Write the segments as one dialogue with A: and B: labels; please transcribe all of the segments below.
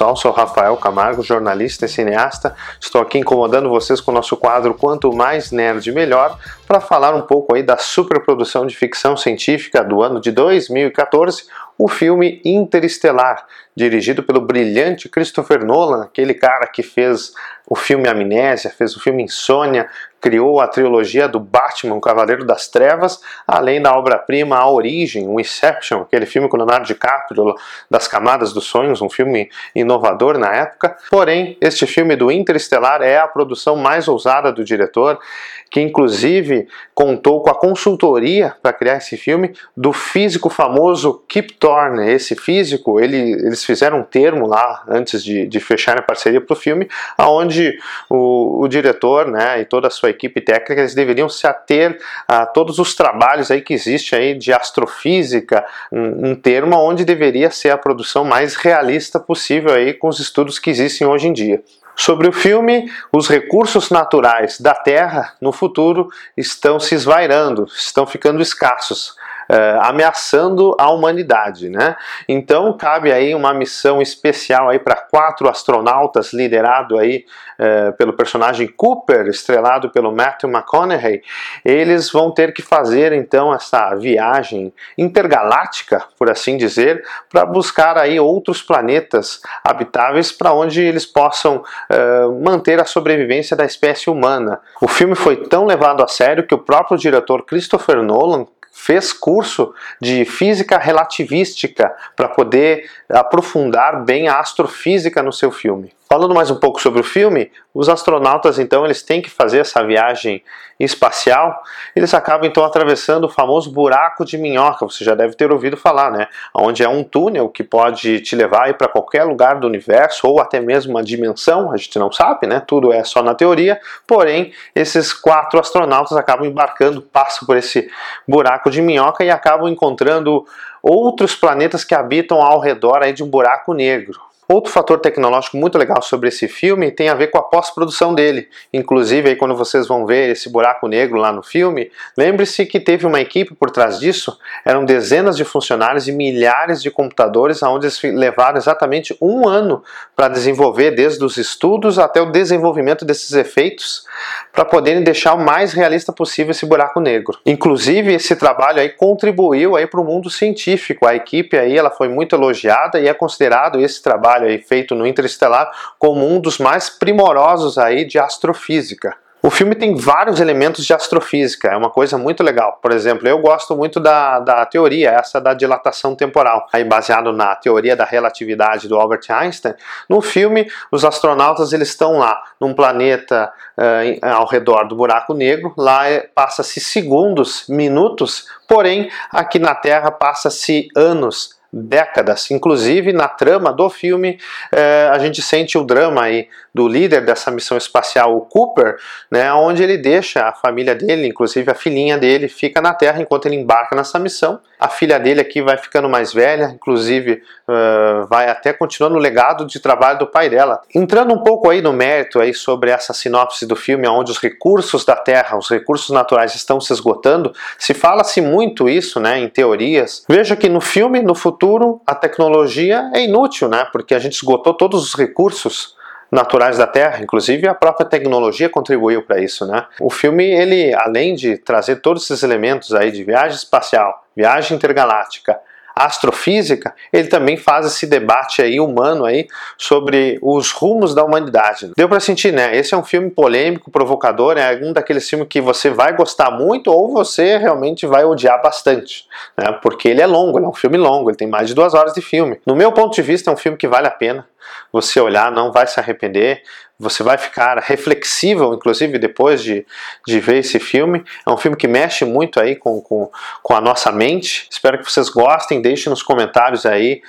A: pessoal, sou Rafael Camargo, jornalista e cineasta. Estou aqui incomodando vocês com o nosso quadro Quanto Mais Nerd Melhor, para falar um pouco aí da superprodução de ficção científica do ano de 2014, o filme Interestelar, dirigido pelo brilhante Christopher Nolan, aquele cara que fez o filme Amnésia, fez o filme Insônia, criou a trilogia do Batman, o Cavaleiro das Trevas, além da obra-prima A Origem, o Inception, aquele filme com Leonardo DiCaprio, das Camadas dos Sonhos, um filme inovador na época. Porém, este filme do Interestelar é a produção mais ousada do diretor, que inclusive contou com a consultoria para criar esse filme do físico famoso Kip Thorne. Esse físico, ele, eles fizeram um termo lá antes de, de fechar a parceria para o filme, o, o diretor né, e toda a sua equipe técnica, eles deveriam se ater a todos os trabalhos aí que existe aí de astrofísica, um, um termo onde deveria ser a produção mais realista possível aí com os estudos que existem hoje em dia. Sobre o filme, os recursos naturais da Terra no futuro estão se esvairando, estão ficando escassos uh, ameaçando a humanidade, né? Então cabe aí uma missão especial aí para quatro astronautas liderado aí uh, pelo personagem Cooper, estrelado pelo Matthew McConaughey. Eles vão ter que fazer então essa viagem intergaláctica, por assim dizer, para buscar aí outros planetas habitáveis para onde eles possam uh, manter a sobrevivência da espécie humana. O filme foi tão levado a sério que o próprio diretor Christopher Nolan fez curso de física relativística para poder aprofundar bem a astrofísica no seu filme. Falando mais um pouco sobre o filme, os astronautas então eles têm que fazer essa viagem espacial. Eles acabam então atravessando o famoso buraco de minhoca. Você já deve ter ouvido falar, né? Onde é um túnel que pode te levar para qualquer lugar do universo ou até mesmo uma dimensão. A gente não sabe, né? Tudo é só na teoria. Porém, esses quatro astronautas acabam embarcando, passam por esse buraco de minhoca e acabam encontrando outros planetas que habitam ao redor aí de um buraco negro. Outro fator tecnológico muito legal sobre esse filme tem a ver com a pós-produção dele. Inclusive, aí, quando vocês vão ver esse buraco negro lá no filme, lembre-se que teve uma equipe por trás disso. Eram dezenas de funcionários e milhares de computadores, onde eles levaram exatamente um ano para desenvolver, desde os estudos até o desenvolvimento desses efeitos, para poderem deixar o mais realista possível esse buraco negro. Inclusive, esse trabalho aí contribuiu aí para o mundo científico. A equipe aí ela foi muito elogiada e é considerado esse trabalho trabalho aí feito no Interestelar como um dos mais primorosos aí de astrofísica. O filme tem vários elementos de astrofísica, é uma coisa muito legal. Por exemplo, eu gosto muito da, da teoria, essa da dilatação temporal, aí baseado na teoria da relatividade do Albert Einstein. No filme, os astronautas eles estão lá, num planeta uh, ao redor do buraco negro, lá é, passa-se segundos, minutos, porém aqui na Terra passa-se anos, décadas. Inclusive, na trama do filme, é, a gente sente o drama aí do líder dessa missão espacial, o Cooper, né, onde ele deixa a família dele, inclusive a filhinha dele, fica na Terra enquanto ele embarca nessa missão. A filha dele aqui vai ficando mais velha, inclusive uh, vai até continuando o legado de trabalho do pai dela. Entrando um pouco aí no mérito aí sobre essa sinopse do filme, onde os recursos da Terra, os recursos naturais estão se esgotando, se fala-se muito isso, né, em teorias. Veja que no filme, no futuro, a tecnologia é inútil, né, porque a gente esgotou todos os recursos naturais da Terra, inclusive a própria tecnologia contribuiu para isso, né? O filme ele além de trazer todos esses elementos aí de viagem espacial, viagem intergaláctica, astrofísica, ele também faz esse debate aí humano aí sobre os rumos da humanidade. Deu para sentir, né? Esse é um filme polêmico, provocador, é um daqueles filmes que você vai gostar muito ou você realmente vai odiar bastante, né? Porque ele é longo, ele é um filme longo, ele tem mais de duas horas de filme. No meu ponto de vista, é um filme que vale a pena você olhar, não vai se arrepender, você vai ficar reflexível, inclusive depois de, de ver esse filme. É um filme que mexe muito aí com, com, com a nossa mente. Espero que vocês gostem, deixe nos comentários aí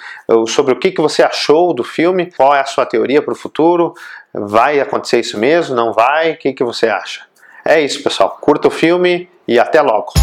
A: sobre o que, que você achou do filme, qual é a sua teoria para o futuro, vai acontecer isso mesmo, não vai, o que, que você acha? É isso, pessoal. Curta o filme e até logo.